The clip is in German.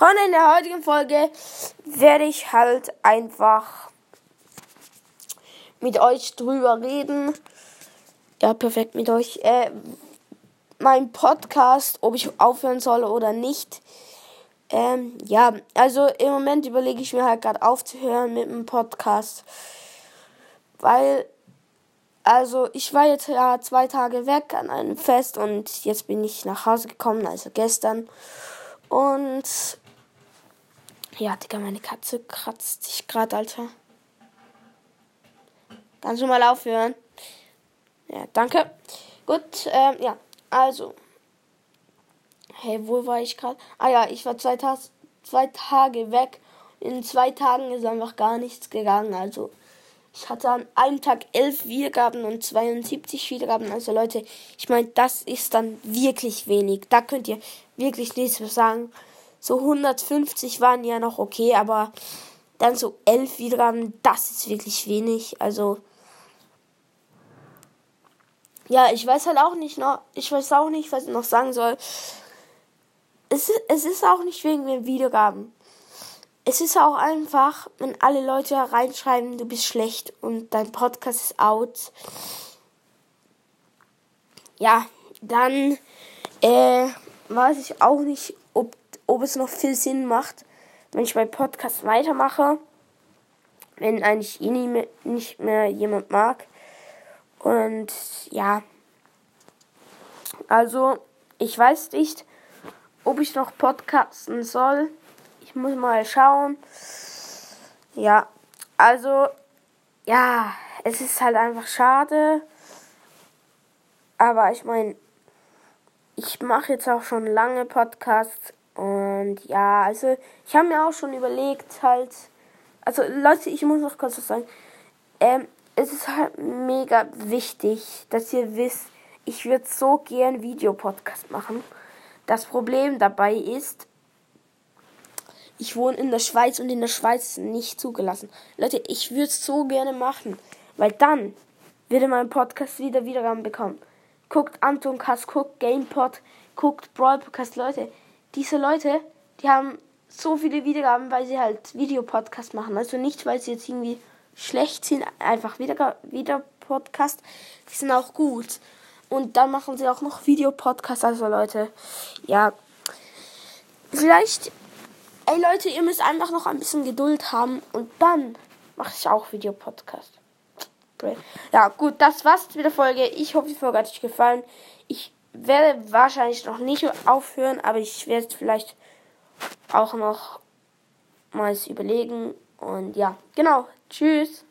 Freunde, in der heutigen Folge werde ich halt einfach mit euch drüber reden. Ja, perfekt mit euch. Äh, mein Podcast, ob ich aufhören soll oder nicht. Ähm, ja, also im Moment überlege ich mir halt gerade aufzuhören mit dem Podcast. Weil, also ich war jetzt ja zwei Tage weg an einem Fest und jetzt bin ich nach Hause gekommen, also gestern. Und ja, Digga, meine Katze kratzt sich gerade, Alter. Kannst du mal aufhören? Ja, danke. Gut, ähm, ja, also. Hey, wo war ich gerade? Ah ja, ich war zwei, Ta zwei Tage weg. In zwei Tagen ist einfach gar nichts gegangen. Also, ich hatte an einem Tag elf Wiedergaben und 72 Wiedergaben. Also, Leute, ich meine, das ist dann wirklich wenig. Da könnt ihr wirklich nichts mehr sagen. So 150 waren ja noch okay, aber dann so elf Wiedergaben, das ist wirklich wenig. Also, ja, ich weiß halt auch nicht noch, ich weiß auch nicht, was ich noch sagen soll. Es ist, es ist auch nicht wegen den Wiedergaben. Es ist auch einfach, wenn alle Leute reinschreiben, du bist schlecht und dein Podcast ist out. Ja, dann äh, weiß ich auch nicht, ob, ob es noch viel Sinn macht, wenn ich meinen Podcast weitermache. Wenn eigentlich eh nie mehr, nicht mehr jemand mag. Und ja, also ich weiß nicht, ob ich noch podcasten soll. Ich muss mal schauen. Ja, also ja, es ist halt einfach schade. Aber ich meine, ich mache jetzt auch schon lange Podcasts und ja, also ich habe mir auch schon überlegt halt, also Leute, ich muss noch kurz was sagen. Ähm, es ist halt mega wichtig, dass ihr wisst, ich würde so gern Videopodcast machen. Das Problem dabei ist, ich wohne in der Schweiz und in der Schweiz ist nicht zugelassen. Leute, ich würde es so gerne machen, weil dann würde mein Podcast wieder Wiedergaben bekommen. Guckt Anton Kass, guckt GamePod, guckt Brawl Podcast, Leute. Diese Leute, die haben so viele Wiedergaben, weil sie halt Videopodcast machen. Also nicht, weil sie jetzt irgendwie schlecht sind, einfach wieder, wieder Podcast. Die sind auch gut. Und dann machen sie auch noch Videopodcast. Also Leute, ja. Vielleicht, ey Leute, ihr müsst einfach noch ein bisschen Geduld haben. Und dann mache ich auch Videopodcast. Ja, gut, das war's mit der Folge. Ich hoffe, die Folge hat euch gefallen. Ich werde wahrscheinlich noch nicht aufhören, aber ich werde vielleicht auch noch mal überlegen. Und ja, genau. Tschüss.